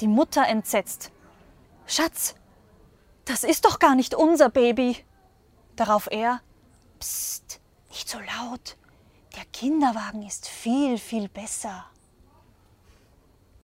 Die Mutter entsetzt. Schatz, das ist doch gar nicht unser Baby. Darauf er, Psst, nicht so laut. Der Kinderwagen ist viel, viel besser.